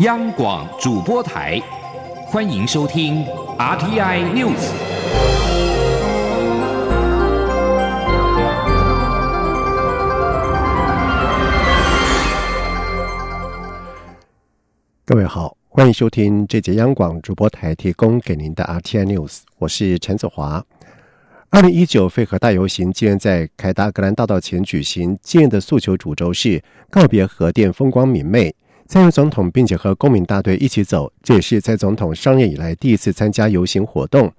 央广主播台，欢迎收听 RTI News。各位好，欢迎收听这节央广主播台提供给您的 RTI News，我是陈子华。二零一九废核大游行今天在凯达格兰大道前举行，今日的诉求主轴是告别核电，风光明媚。蔡英文总统并且和公民大队一起走，这也是蔡总统上任以来第一次参加游行活动。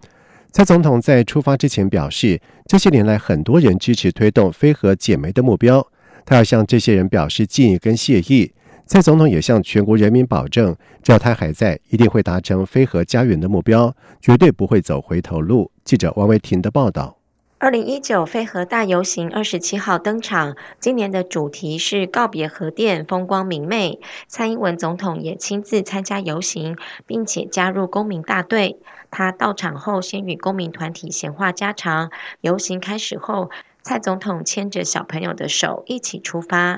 蔡总统在出发之前表示，这些年来很多人支持推动非核减煤的目标，他要向这些人表示敬意跟谢意。蔡总统也向全国人民保证，只要他还在，一定会达成非核家园的目标，绝对不会走回头路。记者王维婷的报道。二零一九飞核大游行二十七号登场，今年的主题是告别核电，风光明媚。蔡英文总统也亲自参加游行，并且加入公民大队。他到场后，先与公民团体闲话家常。游行开始后，蔡总统牵着小朋友的手一起出发。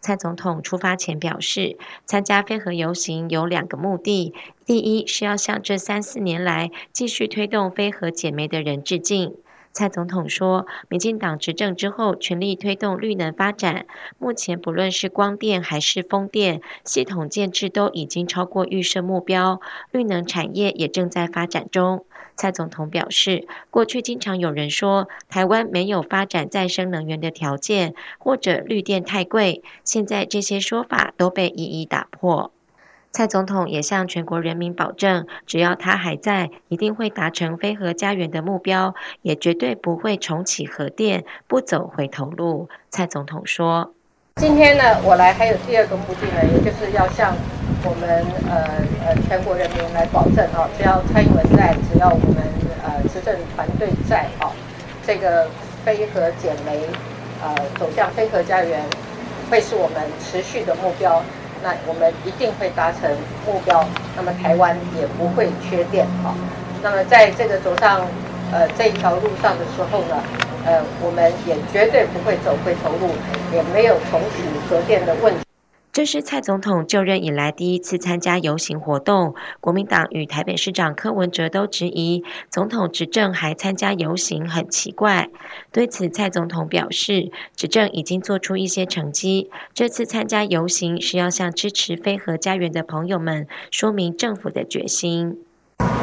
蔡总统出发前表示，参加飞核游行有两个目的：第一是要向这三四年来继续推动飞核减煤的人致敬。蔡总统说，民进党执政之后，全力推动绿能发展。目前不论是光电还是风电系统建制，都已经超过预设目标，绿能产业也正在发展中。蔡总统表示，过去经常有人说台湾没有发展再生能源的条件，或者绿电太贵，现在这些说法都被一一打破。蔡总统也向全国人民保证，只要他还在，一定会达成非核家园的目标，也绝对不会重启核电，不走回头路。蔡总统说：“今天呢，我来还有第二个目的呢，也就是要向我们呃呃全国人民来保证哦，只要蔡英文在，只要我们呃执政团队在哦，这个非核减煤呃走向非核家园，会是我们持续的目标。”那我们一定会达成目标，那么台湾也不会缺电哈。那么在这个走上呃这一条路上的时候呢，呃，我们也绝对不会走回头路，也没有重启核电的问。这是蔡总统就任以来第一次参加游行活动。国民党与台北市长柯文哲都质疑，总统执政还参加游行很奇怪。对此，蔡总统表示，执政已经做出一些成绩，这次参加游行是要向支持飞核家园的朋友们说明政府的决心。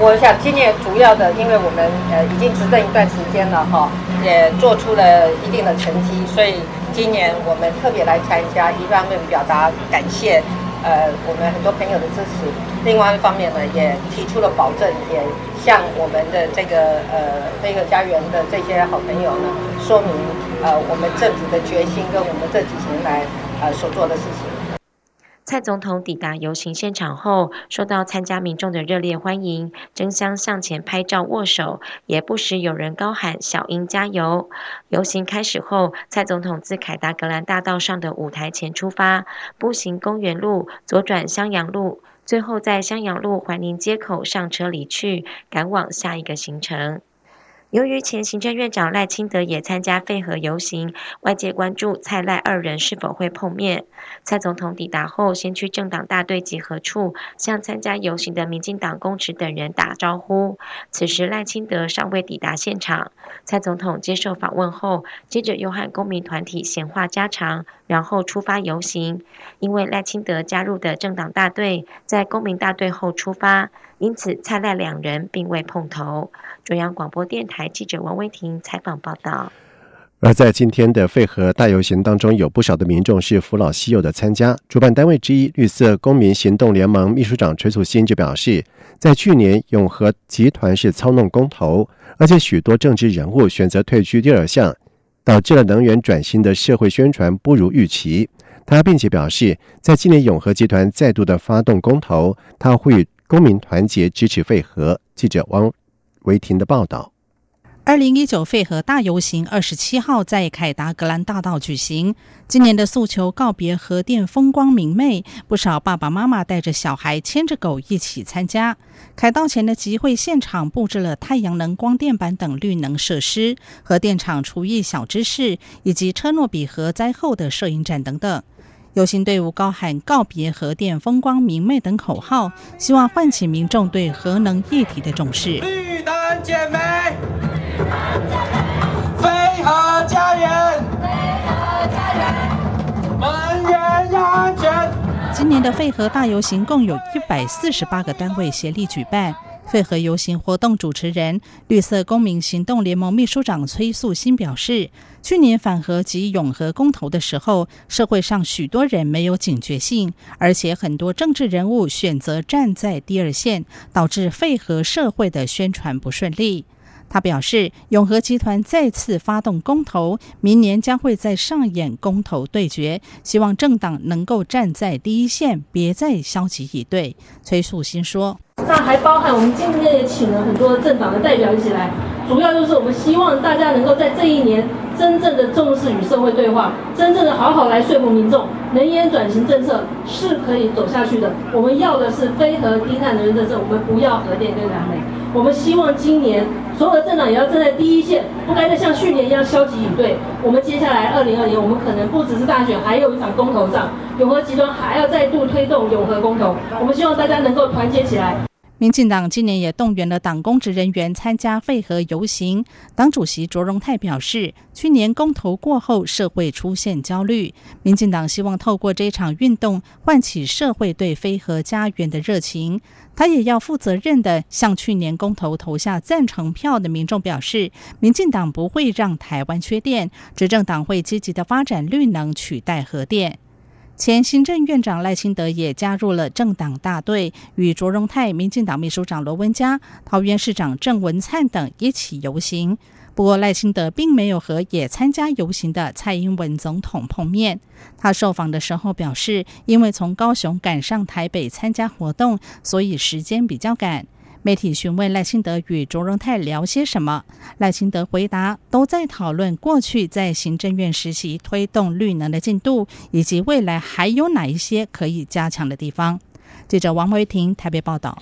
我想今年主要的，因为我们呃已经执政一段时间了哈，也做出了一定的成绩，所以。今年我们特别来参加，一方面表达感谢，呃，我们很多朋友的支持；另外一方面呢，也提出了保证，也向我们的这个呃飞鹤家园的这些好朋友呢，说明呃我们政府的决心跟我们这几年来呃所做的事情。蔡总统抵达游行现场后，受到参加民众的热烈欢迎，争相向前拍照握手，也不时有人高喊“小英加油”。游行开始后，蔡总统自凯达格兰大道上的舞台前出发，步行公园路，左转襄阳路，最后在襄阳路怀宁街口上车离去，赶往下一个行程。由于前行政院长赖清德也参加废核游行，外界关注蔡赖二人是否会碰面。蔡总统抵达后，先去政党大队集合处，向参加游行的民进党公职等人打招呼。此时赖清德尚未抵达现场。蔡总统接受访问后，接着又和公民团体闲话家常，然后出发游行。因为赖清德加入的政党大队在公民大队后出发。因此，蔡赖两人并未碰头。中央广播电台记者王威婷采访报道。而在今天的废核大游行当中，有不少的民众是扶老携幼的参加。主办单位之一绿色公民行动联盟秘书长崔楚新就表示，在去年永和集团是操弄公投，而且许多政治人物选择退居第二项，导致了能源转型的社会宣传不如预期。他并且表示，在今年永和集团再度的发动公投，他会。公民团结支持废核。记者王维婷的报道：二零一九废核大游行二十七号在凯达格兰大道举行。今年的诉求告别核电，风光明媚，不少爸爸妈妈带着小孩，牵着狗一起参加。凯道前的集会现场布置了太阳能光电板等绿能设施、核电厂厨艺小知识，以及车诺比核灾后的摄影展等等。游行队伍高喊“告别核电，风光明媚”等口号，希望唤起民众对核能议题的重视。绿能减煤，飞核家园，能源安全。今年的废核大游行共有一百四十八个单位协力举办。废核游行活动主持人、绿色公民行动联盟秘书长崔素新表示，去年反核及永和公投的时候，社会上许多人没有警觉性，而且很多政治人物选择站在第二线，导致废核社会的宣传不顺利。他表示，永和集团再次发动公投，明年将会再上演公投对决，希望政党能够站在第一线，别再消极以对。崔素新说：“那还包含我们今天也请了很多政党的代表一起来，主要就是我们希望大家能够在这一年真正的重视与社会对话，真正的好好来说服民众，能源转型政策是可以走下去的。我们要的是非核低碳能源政策，我们不要核电跟燃煤。我们希望今年。”所有的政党也要站在第一线，不该再像去年一样消极以对。我们接下来二零二年，我们可能不只是大选，还有一场公投战。永和集团还要再度推动永和公投。我们希望大家能够团结起来。民进党今年也动员了党公职人员参加废核游行。党主席卓荣泰表示，去年公投过后，社会出现焦虑，民进党希望透过这场运动，唤起社会对非核家园的热情。他也要负责任的向去年公投投下赞成票的民众表示，民进党不会让台湾缺电，执政党会积极的发展绿能取代核电。前行政院长赖清德也加入了政党大队，与卓荣泰、民进党秘书长罗文嘉、桃园市长郑文灿等一起游行。不过，赖清德并没有和也参加游行的蔡英文总统碰面。他受访的时候表示，因为从高雄赶上台北参加活动，所以时间比较赶。媒体询问赖清德与卓荣泰聊些什么，赖清德回答都在讨论过去在行政院实习推动绿能的进度，以及未来还有哪一些可以加强的地方。记者王维婷台北报道。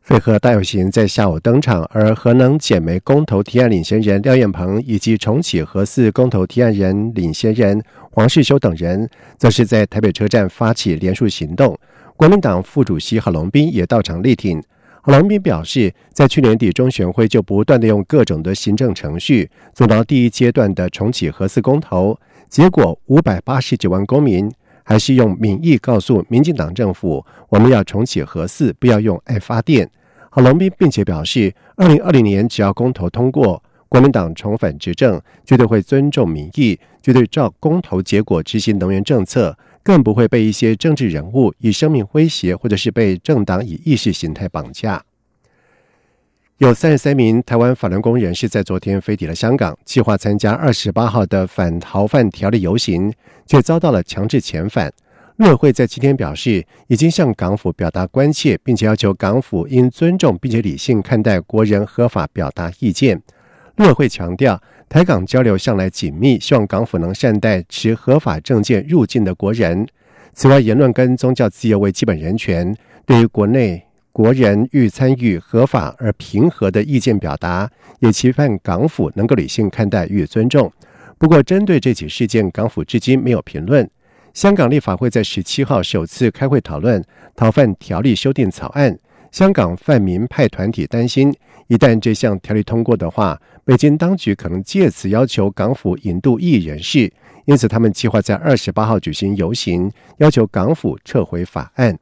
废核大游行在下午登场，而核能减煤公投提案领先人廖燕鹏以及重启核四公投提案人领先人黄世修等人，则是在台北车站发起连署行动。国民党副主席郝龙斌也到场力挺。郝龙斌表示，在去年底中选会就不断的用各种的行政程序阻挠第一阶段的重启核四公投，结果五百八十九万公民还是用民意告诉民进党政府，我们要重启核四，不要用爱发电。郝龙斌并且表示，二零二零年只要公投通过，国民党重返执政，绝对会尊重民意，绝对照公投结果执行能源政策。更不会被一些政治人物以生命威胁，或者是被政党以意识形态绑架。有三十三名台湾法轮功人士在昨天飞抵了香港，计划参加二十八号的反逃犯条例游行，却遭到了强制遣返。陆委会在今天表示，已经向港府表达关切，并且要求港府应尊重并且理性看待国人合法表达意见。陆委会强调。台港交流向来紧密，希望港府能善待持合法证件入境的国人。此外，言论跟宗教自由为基本人权，对于国内国人欲参与合法而平和的意见表达，也期盼港府能够理性看待予以尊重。不过，针对这起事件，港府至今没有评论。香港立法会在十七号首次开会讨论逃犯条例修订草案。香港泛民派团体担心，一旦这项条例通过的话，北京当局可能借此要求港府引渡异人士，因此他们计划在二十八号举行游行，要求港府撤回法案。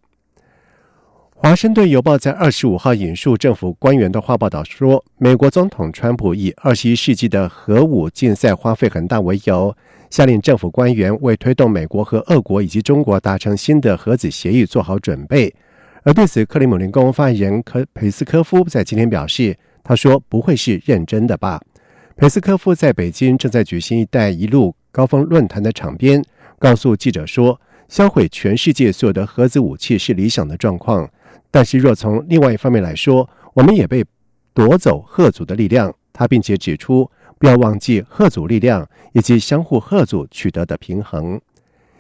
华盛顿邮报在二十五号引述政府官员的话报道说，美国总统川普以二十一世纪的核武竞赛花费很大为由，下令政府官员为推动美国和俄国以及中国达成新的核子协议做好准备。而对此，克里姆林宫发言人科佩斯科夫在今天表示：“他说不会是认真的吧？”佩斯科夫在北京正在举行“一带一路”高峰论坛的场边，告诉记者说：“销毁全世界所有的核子武器是理想的状况，但是若从另外一方面来说，我们也被夺走核组的力量。”他并且指出：“不要忘记核组力量以及相互核组取得的平衡。”